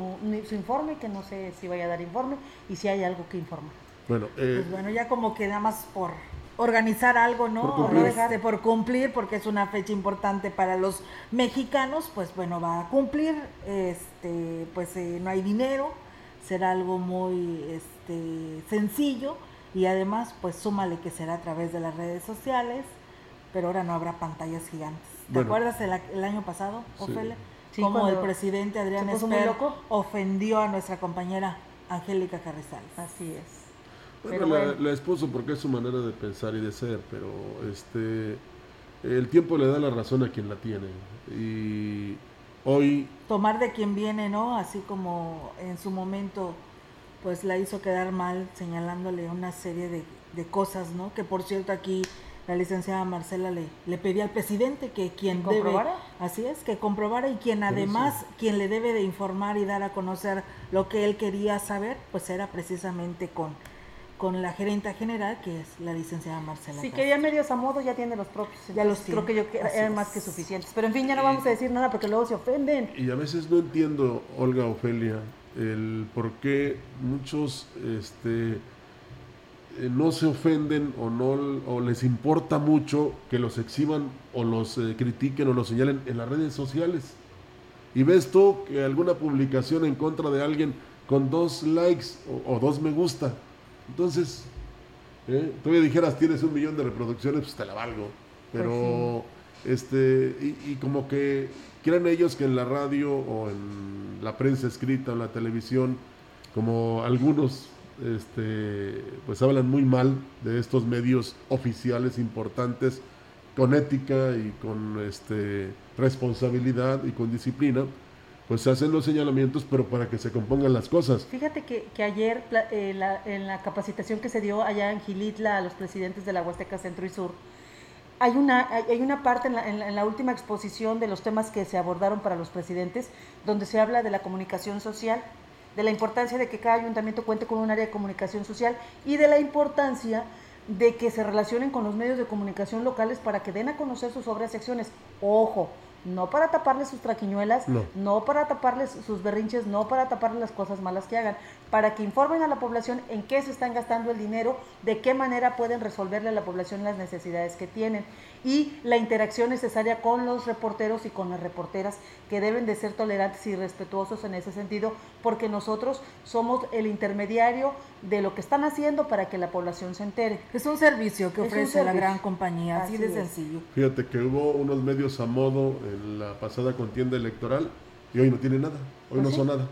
su informe, que no sé si vaya a dar informe, y si hay algo que informar. Bueno, eh, Pues bueno, ya como que nada más por organizar algo, ¿no? Por cumplir. Este, por cumplir, porque es una fecha importante para los mexicanos, pues bueno, va a cumplir, este, pues eh, no hay dinero, será algo muy este, sencillo y además, pues súmale que será a través de las redes sociales, pero ahora no habrá pantallas gigantes. ¿Te Bueno. acuerdas el, el año pasado, Sí. Ofelia? Sí, Como el presidente Adrián Esper loco. ofendió a nuestra compañera Angélica Carrizales. Así es. Bueno, Pero la, bueno. la expuso porque es su manera de pensar y de ser, pero este el tiempo le da la razón a quien la tiene. Y hoy, tomar de quien viene, ¿no? Así como en su momento, pues la hizo quedar mal señalándole una serie de, de cosas, ¿no? Que por cierto aquí la licenciada Marcela le, le pedía al presidente que quien ¿Que debe, comprobara? así es, que comprobara y quien además, quien le debe de informar y dar a conocer lo que él quería saber, pues era precisamente con, con la gerenta general, que es la licenciada Marcela. Si Castro. quería medios a modo, ya tiene los propios. Ya los Entonces, creo que yo eran más que suficientes. Pero en fin, ya no vamos a decir nada porque luego se ofenden. y a veces no entiendo, Olga Ofelia, el por qué muchos este, eh, no se ofenden o no o les importa mucho que los exhiban o los eh, critiquen o los señalen en las redes sociales. Y ves tú que alguna publicación en contra de alguien con dos likes o, o dos me gusta. Entonces, ¿eh? tú me dijeras tienes un millón de reproducciones, pues te la valgo. Pero este, y, y como que creen ellos que en la radio o en la prensa escrita o en la televisión, como algunos este, pues hablan muy mal de estos medios oficiales importantes con ética y con este, responsabilidad y con disciplina, pues se hacen los señalamientos, pero para que se compongan las cosas. Fíjate que, que ayer eh, la- en la capacitación que se dio allá en Gilitla a los presidentes de la Huasteca Centro y Sur, hay una, hay una parte en la- en la última exposición de los temas que se abordaron para los presidentes, donde se habla de la comunicación social, de la importancia de que cada ayuntamiento cuente con un área de comunicación social y de la importancia de que se relacionen con los medios de comunicación locales para que den a conocer sus obras y acciones. Ojo, no para taparles sus traquiñuelas, No. no para taparles sus berrinches, no para taparles las cosas malas que hagan, para que informen a la población en qué se están gastando el dinero, de qué manera pueden resolverle a la población las necesidades que tienen y la interacción necesaria con los reporteros y con las reporteras que deben de ser tolerantes y respetuosos en ese sentido, porque nosotros somos el intermediario de lo que están haciendo para que la población se entere. Es un servicio que ofrece la gran compañía, así, Así de es. sencillo. Fíjate que hubo unos medios a modo en la pasada contienda electoral y hoy no tienen nada, hoy Pues no sí. son nada,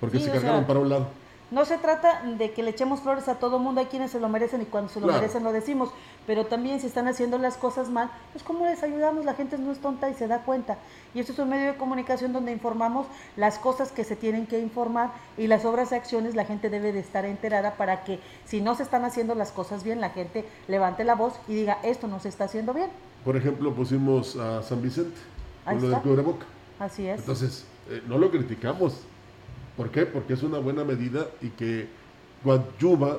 porque Sí, se cargaron sea, para un lado. No se trata de que le echemos flores a todo mundo, hay quienes se lo merecen y cuando se lo Claro. merecen lo decimos, pero también si están haciendo las cosas mal, pues cómo les ayudamos, la gente no es tonta y se da cuenta. Y esto es un medio de comunicación donde informamos las cosas que se tienen que informar y las obras y acciones la gente debe de estar enterada para que si no se están haciendo las cosas bien, la gente levante la voz y diga, esto no se está haciendo bien. Por ejemplo, pusimos a San Vicente con lo del. Así es. Entonces, eh, no lo criticamos. ¿Por qué? Porque es una buena medida y que coadyuva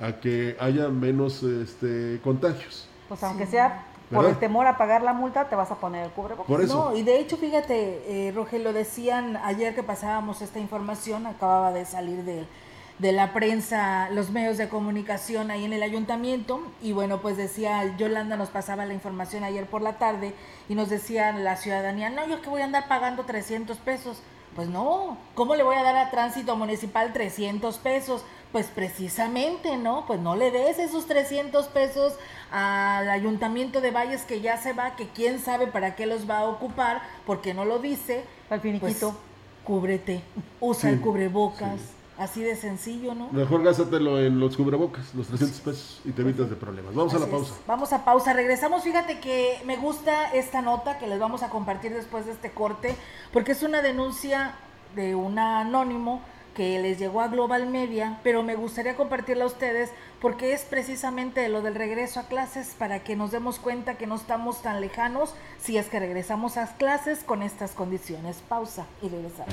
a que haya menos este, contagios. Pues aunque sea por el temor a pagar la multa, te vas a poner el cubrebocas. Por eso. No, y de hecho, fíjate, eh, Rogelio, decían ayer que pasábamos esta información, acababa de salir de, de la prensa, los medios de comunicación ahí en el ayuntamiento, y bueno, pues decía, Yolanda nos pasaba la información ayer por la tarde, y nos decía la ciudadanía, no, yo que voy a andar pagando 300 pesos. Pues no, ¿cómo le voy a dar a tránsito municipal 300 pesos? Pues precisamente, ¿no? Pues no le des esos 300 pesos al ayuntamiento de Valles que ya se va, que quién sabe para qué los va a ocupar, porque no lo dice. Al finiquito. Pues, cúbrete, usa Sí, el cubrebocas, así de sencillo, ¿no? Mejor gástatelo en los cubrebocas, los 300 pesos, y te evitas de problemas. Vamos a la es. pausa. Vamos a pausa, regresamos. Fíjate que me gusta esta nota que les vamos a compartir después de este corte, porque es una denuncia de un anónimo que les llegó a Global Media, pero me gustaría compartirla a ustedes porque es precisamente lo del regreso a clases para que nos demos cuenta que no estamos tan lejanos si es que regresamos a clases con estas condiciones. Pausa y regresamos.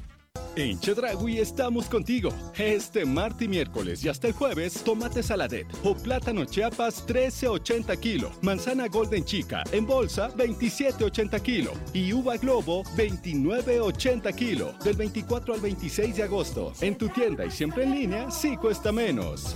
En Chedragui estamos contigo. Este martes y miércoles y hasta el jueves, tomate saladet o plátano chiapas 13.80 kilo, manzana golden chica en bolsa 27.80 kilo y uva globo 29.80 kilo del 24 al 26 de agosto. En tu tienda y siempre en línea, sí cuesta menos.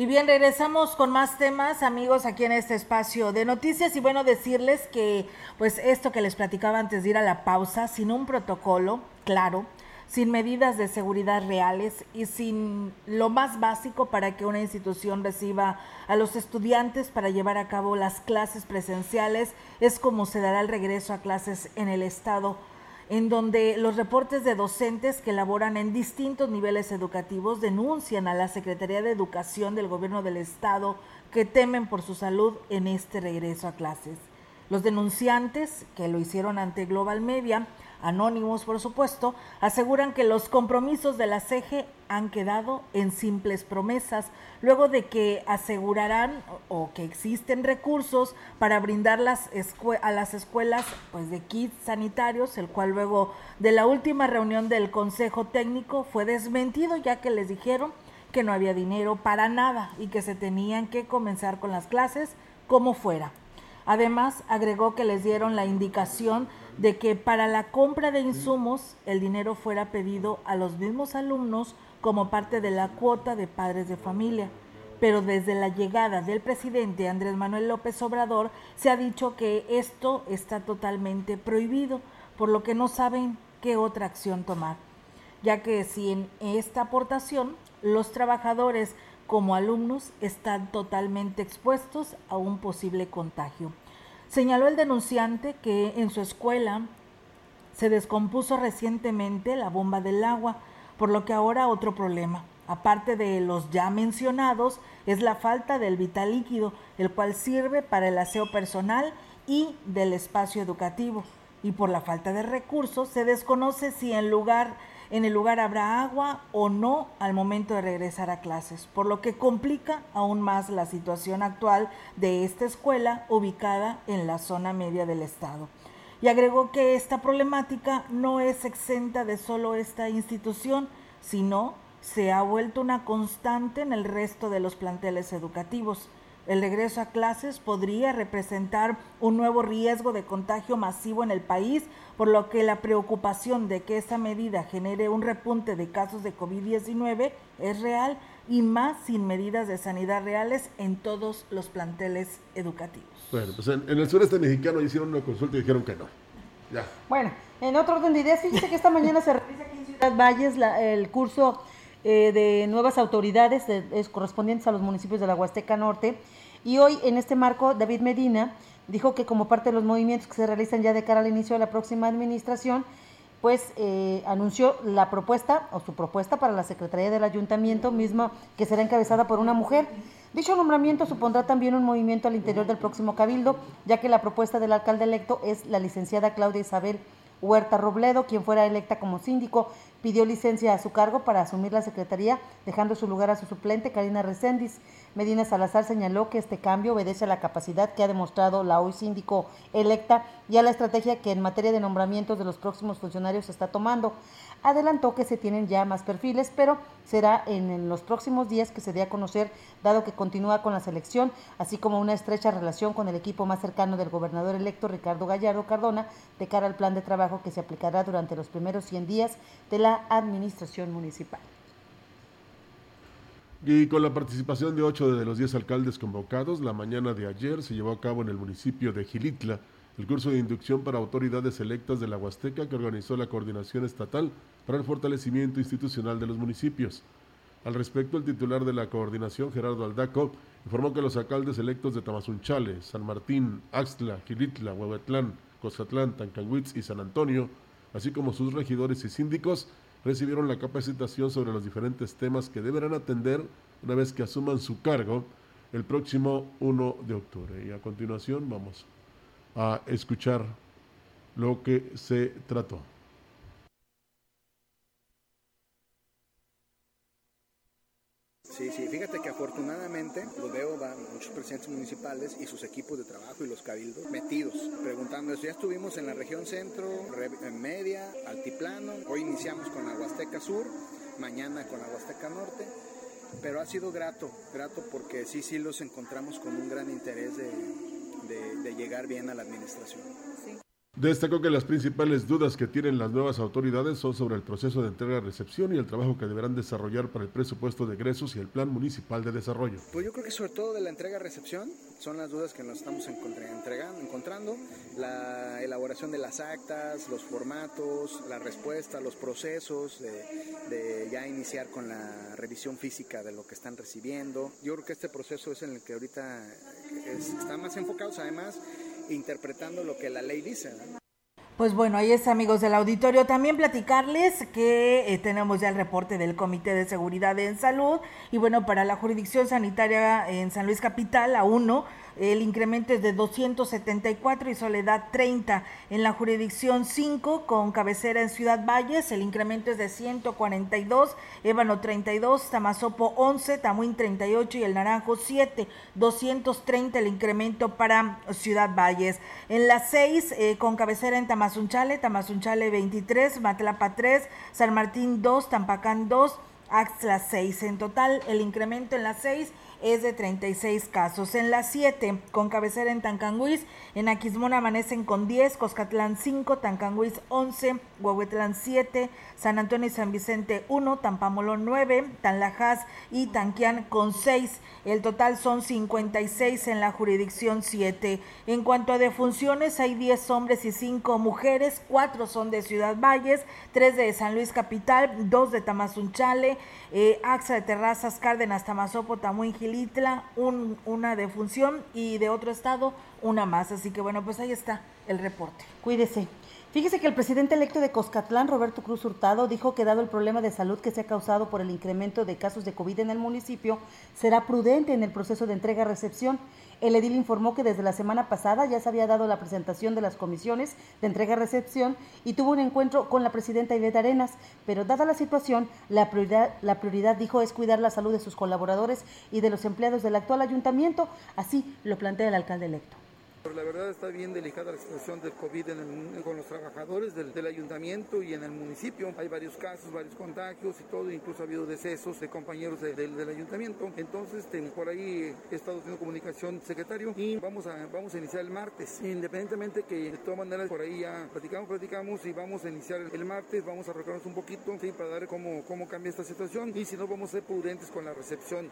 Y bien, regresamos con más temas, amigos, aquí en este espacio de noticias. Y bueno, decirles que, pues, esto que les platicaba antes de ir a la pausa, sin un protocolo claro, sin medidas de seguridad reales y sin lo más básico para que una institución reciba a los estudiantes para llevar a cabo las clases presenciales, es como se dará el regreso a clases en el Estado en donde los reportes de docentes que laboran en distintos niveles educativos denuncian a la Secretaría de Educación del Gobierno del Estado que temen por su salud en este regreso a clases. Los denunciantes, que lo hicieron ante Global Media, anónimos por supuesto, aseguran que los compromisos de la CEGE han quedado en simples promesas, luego de que asegurarán o que existen recursos para brindar las a las escuelas pues, de kits sanitarios, el cual luego de la última reunión del Consejo Técnico fue desmentido, ya que les dijeron que no había dinero para nada y que se tenían que comenzar con las clases como fuera. Además, agregó que les dieron la indicación de que para la compra de insumos el dinero fuera pedido a los mismos alumnos como parte de la cuota de padres de familia. Pero desde la llegada del presidente Andrés Manuel López Obrador se ha dicho que esto está totalmente prohibido, por lo que no saben qué otra acción tomar, ya que si en esta aportación los trabajadores como alumnos están totalmente expuestos a un posible contagio. Señaló el denunciante que en su escuela se descompuso recientemente la bomba del agua, por lo que ahora otro problema, aparte de los ya mencionados, es la falta del vital líquido, el cual sirve para el aseo personal y del espacio educativo. Y por la falta de recursos se desconoce si en lugar en el lugar habrá agua o no al momento de regresar a clases, por lo que complica aún más la situación actual de esta escuela ubicada en la zona media del estado. Y agregó que esta problemática no es exenta de solo esta institución, sino se ha vuelto una constante en el resto de los planteles educativos. El regreso a clases podría representar un nuevo riesgo de contagio masivo en el país, por lo que la preocupación de que esta medida genere un repunte de casos de COVID-19 es real y más sin medidas de sanidad reales en todos los planteles educativos. Bueno, pues en, el sureste mexicano hicieron una consulta y dijeron que no. Ya. Bueno, en otro orden de ideas, fíjese que esta mañana se realiza aquí en Ciudad Valles el curso eh, de nuevas autoridades correspondientes a los municipios de la Huasteca Norte y hoy, en este marco, David Medina dijo que como parte de los movimientos que se realizan ya de cara al inicio de la próxima administración, pues eh, anunció la propuesta o su propuesta para la Secretaría del Ayuntamiento misma que será encabezada por una mujer. Dicho nombramiento supondrá también un movimiento al interior del próximo cabildo, ya que la propuesta del alcalde electo es la licenciada Claudia Isabel Huerta Robledo, quien fuera electa como síndico, pidió licencia a su cargo para asumir la secretaría, dejando su lugar a su suplente, Karina Recendis. Medina Salazar señaló que este cambio obedece a la capacidad que ha demostrado la hoy síndico electa y a la estrategia que en materia de nombramientos de los próximos funcionarios se está tomando. Adelantó que se tienen ya más perfiles, pero será en los próximos días que se dé a conocer, dado que continúa con la selección, así como una estrecha relación con el equipo más cercano del gobernador electo Ricardo Gallardo Cardona, de cara al plan de trabajo que se aplicará durante los primeros 100 días de la administración municipal. Y con la participación de ocho de los diez alcaldes convocados, la mañana de ayer se llevó a cabo en el municipio de Gilitla el curso de inducción para autoridades electas de la Huasteca que organizó la Coordinación Estatal para el Fortalecimiento Institucional de los Municipios. Al respecto, el titular de la coordinación, Gerardo Aldaco, informó que los alcaldes electos de Tamazunchale, San Martín, Axtla, Gilitla, Huehuetlán, Cozatlán, Tancanhuitz y San Antonio, así como sus regidores y síndicos, recibieron la capacitación sobre los diferentes temas que deberán atender una vez que asuman su cargo el próximo 1 de octubre. Y a continuación vamos a escuchar lo que se trató. Sí, sí, fíjate que afortunadamente lo veo muchos presidentes municipales y sus equipos de trabajo y los cabildos metidos, preguntando eso. Ya estuvimos en la región centro, en media, altiplano, hoy iniciamos con la Huasteca Sur, mañana con la Huasteca Norte, pero ha sido grato, grato porque sí, sí los encontramos con un gran interés de, de llegar bien a la administración. Destacó que las principales dudas que tienen las nuevas autoridades son sobre el proceso de entrega-recepción y el trabajo que deberán desarrollar para el presupuesto de egresos y el plan municipal de desarrollo. Pues yo creo que sobre todo de la entrega-recepción son las dudas que nos estamos encontrando, la elaboración de las actas, los formatos, la respuesta, los procesos de, ya iniciar con la revisión física de lo que están recibiendo. Yo creo que este proceso es en el que ahorita están más enfocados además interpretando lo que la ley dice. Pues bueno, ahí es amigos del auditorio. También platicarles que eh, tenemos ya el reporte del Comité de Seguridad en Salud y bueno, para la jurisdicción sanitaria en San Luis Capital, a uno, el incremento es de 274 y Soledad 30. En la jurisdicción 5, con cabecera en Ciudad Valles, el incremento es de 142, Ébano 32, Tamazopo 11, Tamuín 38 y el Naranjo 7. 230 el incremento para Ciudad Valles. En la 6, eh, con cabecera en Tamazunchale, Tamazunchale 23, Matlapa 3, San Martín 2, Tampacán 2, Axla 6. En total, el incremento en la 6 es de 36 casos. En las 7, con cabecera en Tancanguis, en Aquismón amanecen con 10, Coscatlán 5, Tancanguis 11, Huehuetlán 7, San Antonio y San Vicente 1, Tampamolón 9, Tanlajas y Tanquián con 6. El total son 56 en la jurisdicción 7. En cuanto a defunciones, hay 10 hombres y 5 mujeres, 4 son de Ciudad Valles, 3 de San Luis Capital, 2 de Tamazunchale, eh, AXA de Terrazas, Cárdenas, Tamazopo, Tamuín, Gilitla, un, una defunción y de otro estado una más. Así que bueno, pues ahí está el reporte. Cuídese. Fíjese que el presidente electo de Coscatlán, Roberto Cruz Hurtado, dijo que dado el problema de salud que se ha causado por el incremento de casos de COVID en el municipio, será prudente en el proceso de entrega-recepción. El edil informó que desde la semana pasada ya se había dado la presentación de las comisiones de entrega-recepción y tuvo un encuentro con la presidenta Ivette Arenas, pero dada la situación, la prioridad, la prioridad dijo es cuidar la salud de sus colaboradores y de los empleados del actual ayuntamiento, así lo plantea el alcalde electo. La verdad está bien delicada la situación del COVID con los trabajadores del, ayuntamiento y en el municipio. Hay varios casos, varios contagios y todo, incluso ha habido decesos de compañeros del ayuntamiento. Entonces, por ahí he estado haciendo comunicación secretario y vamos a, vamos a iniciar el martes. Independientemente que de todas maneras por ahí ya platicamos, platicamos y vamos a iniciar el martes, vamos a recordarnos un poquito ¿sí? para ver cómo, cómo cambia esta situación y si no vamos a ser prudentes con la recepción.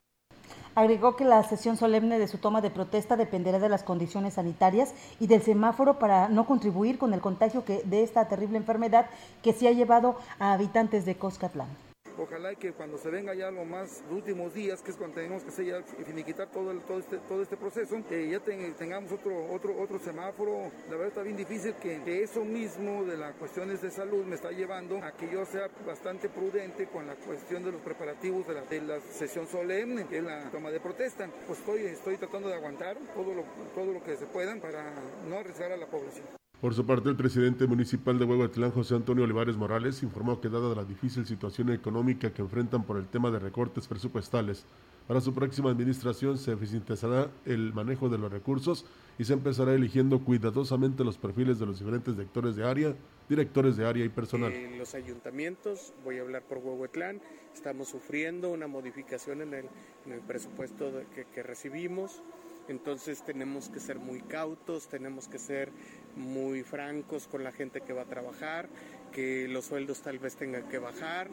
Agregó que la sesión solemne de su toma de protesta dependerá de las condiciones sanitarias y del semáforo para no contribuir con el contagio de esta terrible enfermedad que se ha llevado a habitantes de Coscatlán. Ojalá que cuando se venga ya lo más, últimos días, que es cuando tenemos que hacer ya, finiquitar todo, el, todo, este, todo este proceso, que ya tengamos otro, otro, otro semáforo. La verdad está bien difícil que, eso mismo de las cuestiones de salud me está llevando a que yo sea bastante prudente con la cuestión de los preparativos de la, de la sesión solemne, que es la toma de protesta. Pues estoy, estoy tratando de aguantar todo lo, todo lo que se pueda para no arriesgar a la población. Por su parte, el presidente municipal de Huehuetlán, José Antonio Olivares Morales, informó que dada la difícil situación económica que enfrentan por el tema de recortes presupuestales, para su próxima administración se eficientizará el manejo de los recursos y se empezará eligiendo cuidadosamente los perfiles de los diferentes directores de área, directores de área y personal. En los ayuntamientos, voy a hablar por Huehuetlán, estamos sufriendo una modificación en el, presupuesto que, que recibimos. Entonces tenemos que ser muy cautos, tenemos que ser muy francos con la gente que va a trabajar, que los sueldos tal vez tengan que bajar,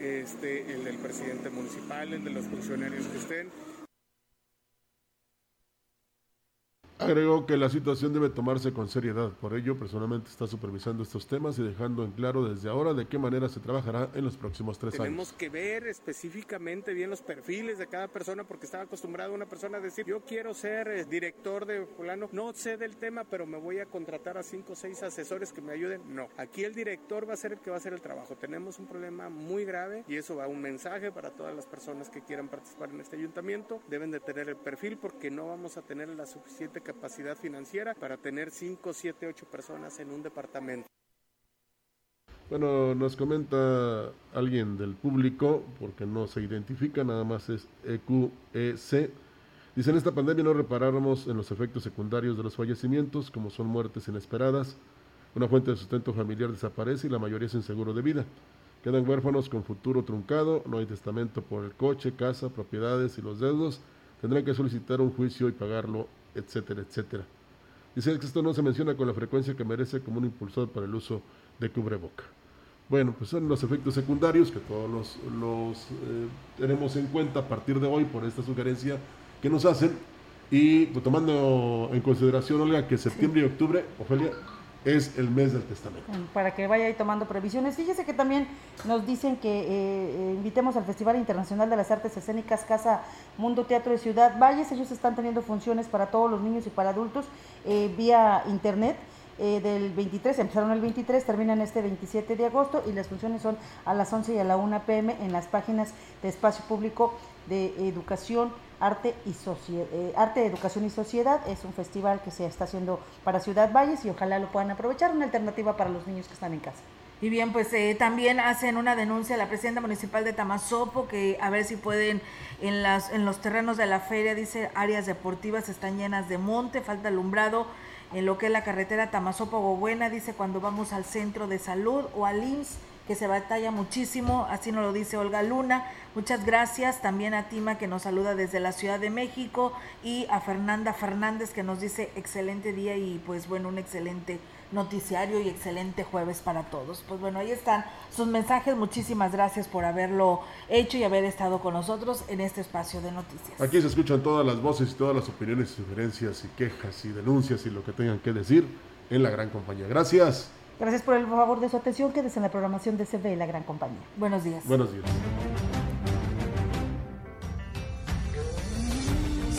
este, el del presidente municipal, el de los funcionarios que estén, Agregó que la situación debe tomarse con seriedad, por ello personalmente está supervisando estos temas y dejando en claro desde ahora de qué manera se trabajará en los próximos tres años. Tenemos que ver específicamente bien los perfiles de cada persona porque estaba acostumbrado una persona a decir yo quiero ser eh, director de fulano, no sé del tema pero me voy a contratar a cinco o seis asesores que me ayuden. No, aquí el director va a ser el que va a hacer el trabajo. Tenemos un problema muy grave y eso va un mensaje para todas las personas que quieran participar en este ayuntamiento. Deben de tener el perfil porque no vamos a tener la suficiente capacidad financiera para tener 5, 7, 8 personas en un departamento. Bueno, nos comenta alguien del público, porque no se identifica, nada más es EQEC. Dice, en esta pandemia no reparáramos en los efectos secundarios de los fallecimientos, como son muertes inesperadas, una fuente de sustento familiar desaparece y la mayoría sin seguro de vida. Quedan huérfanos con futuro truncado, no hay testamento por el coche, casa, propiedades y los deudos. Tendrán que solicitar un juicio y pagarlo, etcétera, etcétera. Dice que esto no se menciona con la frecuencia que merece como un impulsor para el uso de cubreboca. Bueno, pues son los efectos secundarios que todos los, los eh, tenemos en cuenta a partir de hoy por esta sugerencia que nos hacen. Y pues, tomando en consideración, Olga, que septiembre y octubre, Ofelia, es el mes del testamento. Para que vaya ahí tomando previsiones. Fíjese que también nos dicen que eh, eh, invitemos al Festival Internacional de las Artes Escénicas Casa Mundo Teatro de Ciudad Valles. Ellos están teniendo funciones para todos los niños y para adultos vía internet. Eh, del 23, empezaron el 23, terminan este 27 de agosto y las funciones son a las 11 y a la 1 pm en las páginas de Espacio Público de Educación, Arte y Sociedad. Eh, Educación y Sociedad es un festival que se está haciendo para Ciudad Valles y ojalá lo puedan aprovechar, una alternativa para los niños que están en casa. Y bien, pues eh, también hacen una denuncia a la presidenta municipal de Tamazopo que a ver si pueden en las en los terrenos de la feria dice áreas deportivas están llenas de monte, falta alumbrado en lo que es la carretera Tamazopo-Buena, dice cuando vamos al centro de salud o al IMSS, que se batalla muchísimo, así nos lo dice Olga Luna. Muchas gracias también a Tima que nos saluda desde la Ciudad de México y a Fernanda Fernández que nos dice excelente día y pues bueno, un excelente noticiario y excelente jueves para todos. Pues bueno, ahí están sus mensajes. Muchísimas gracias por haberlo hecho y haber estado con nosotros en este espacio de noticias. Aquí se escuchan todas las voces y todas las opiniones, sugerencias y quejas y denuncias y lo que tengan que decir en la gran compañía. Gracias. Gracias por el favor de su atención. Quédese en la programación de CB La Gran Compañía. Buenos días. Buenos días.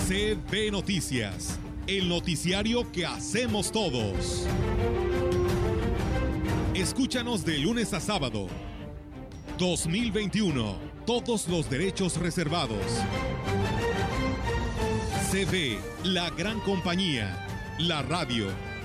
CB Noticias el noticiario que hacemos todos. Escúchanos de lunes a sábado. 2021. Todos los derechos reservados. CB, la gran compañía. La radio